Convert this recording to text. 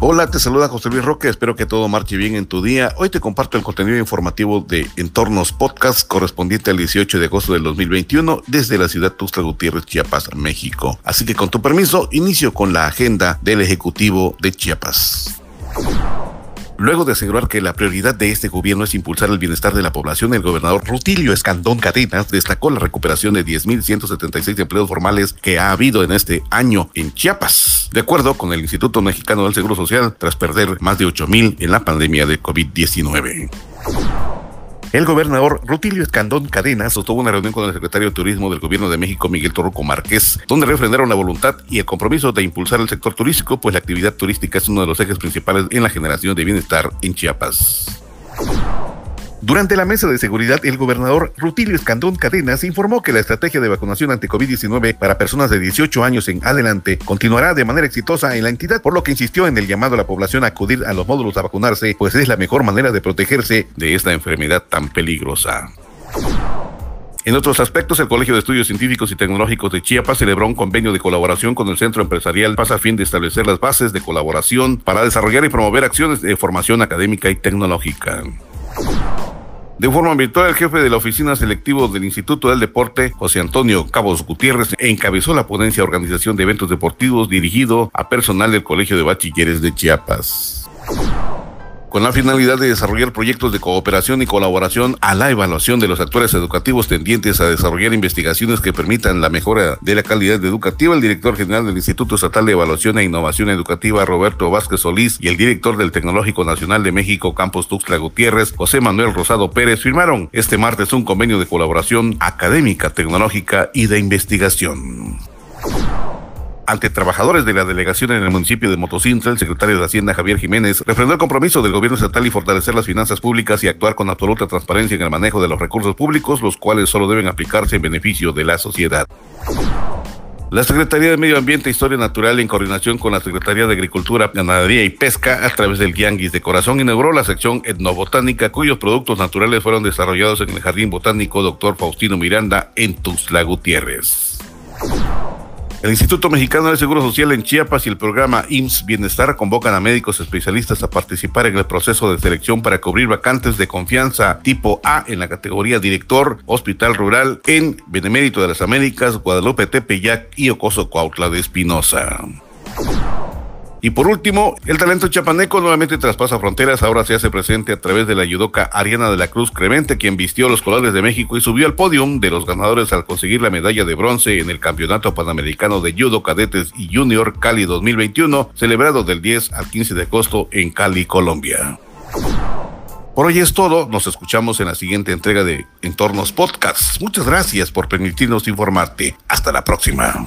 Hola, te saluda José Luis Roque, espero que todo marche bien en tu día. Hoy te comparto el contenido informativo de Entornos Podcast correspondiente al 18 de agosto del 2021 desde la ciudad Tuxtla Gutiérrez, Chiapas, México. Así que con tu permiso, inicio con la agenda del Ejecutivo de Chiapas. Luego de asegurar que la prioridad de este gobierno es impulsar el bienestar de la población, el gobernador Rutilio Escandón Cadenas destacó la recuperación de 10.176 empleos formales que ha habido en este año en Chiapas, de acuerdo con el Instituto Mexicano del Seguro Social, tras perder más de 8.000 en la pandemia de COVID-19. El gobernador Rutilio Escandón Cadena sostuvo una reunión con el secretario de Turismo del Gobierno de México, Miguel Torruco Márquez, donde refrendaron la voluntad y el compromiso de impulsar el sector turístico, pues la actividad turística es uno de los ejes principales en la generación de bienestar en Chiapas. Durante la mesa de seguridad, el gobernador Rutilio Escandón Cadenas informó que la estrategia de vacunación ante COVID-19 para personas de 18 años en adelante continuará de manera exitosa en la entidad, por lo que insistió en el llamado a la población a acudir a los módulos a vacunarse, pues es la mejor manera de protegerse de esta enfermedad tan peligrosa. En otros aspectos, el Colegio de Estudios Científicos y Tecnológicos de Chiapas celebró un convenio de colaboración con el Centro Empresarial Paz a fin de establecer las bases de colaboración para desarrollar y promover acciones de formación académica y tecnológica. De forma virtual, el jefe de la oficina selectivo del Instituto del Deporte, José Antonio Cabos Gutiérrez, encabezó la ponencia Organización de Eventos Deportivos dirigido a personal del Colegio de Bachilleres de Chiapas con la finalidad de desarrollar proyectos de cooperación y colaboración a la evaluación de los actores educativos tendientes a desarrollar investigaciones que permitan la mejora de la calidad educativa. El director general del Instituto Estatal de Evaluación e Innovación Educativa, Roberto Vázquez Solís, y el director del Tecnológico Nacional de México, Campos Tuxtla Gutiérrez, José Manuel Rosado Pérez, firmaron este martes un convenio de colaboración académica, tecnológica y de investigación. Ante trabajadores de la delegación en el municipio de Motocintla, el secretario de Hacienda Javier Jiménez refrendó el compromiso del gobierno estatal y fortalecer las finanzas públicas y actuar con absoluta transparencia en el manejo de los recursos públicos, los cuales solo deben aplicarse en beneficio de la sociedad. La Secretaría de Medio Ambiente e Historia Natural, en coordinación con la Secretaría de Agricultura, Ganadería y Pesca, a través del Yanguis de Corazón, inauguró la sección etnobotánica, cuyos productos naturales fueron desarrollados en el Jardín Botánico Dr. Faustino Miranda en Tuxtla Gutiérrez. El Instituto Mexicano del Seguro Social en Chiapas y el programa IMSS Bienestar convocan a médicos especialistas a participar en el proceso de selección para cubrir vacantes de confianza tipo A en la categoría Director Hospital Rural en Benemérito de las Américas, Guadalupe Tepeyac y Ocoso Cuautla de Espinosa. Y por último, el talento chapaneco nuevamente traspasa fronteras, ahora se hace presente a través de la yudoca Ariana de la Cruz Cremente, quien vistió los colores de México y subió al podium de los ganadores al conseguir la medalla de bronce en el Campeonato Panamericano de Judo Cadetes y Junior Cali 2021, celebrado del 10 al 15 de agosto en Cali, Colombia. Por hoy es todo, nos escuchamos en la siguiente entrega de Entornos Podcast. Muchas gracias por permitirnos informarte. Hasta la próxima.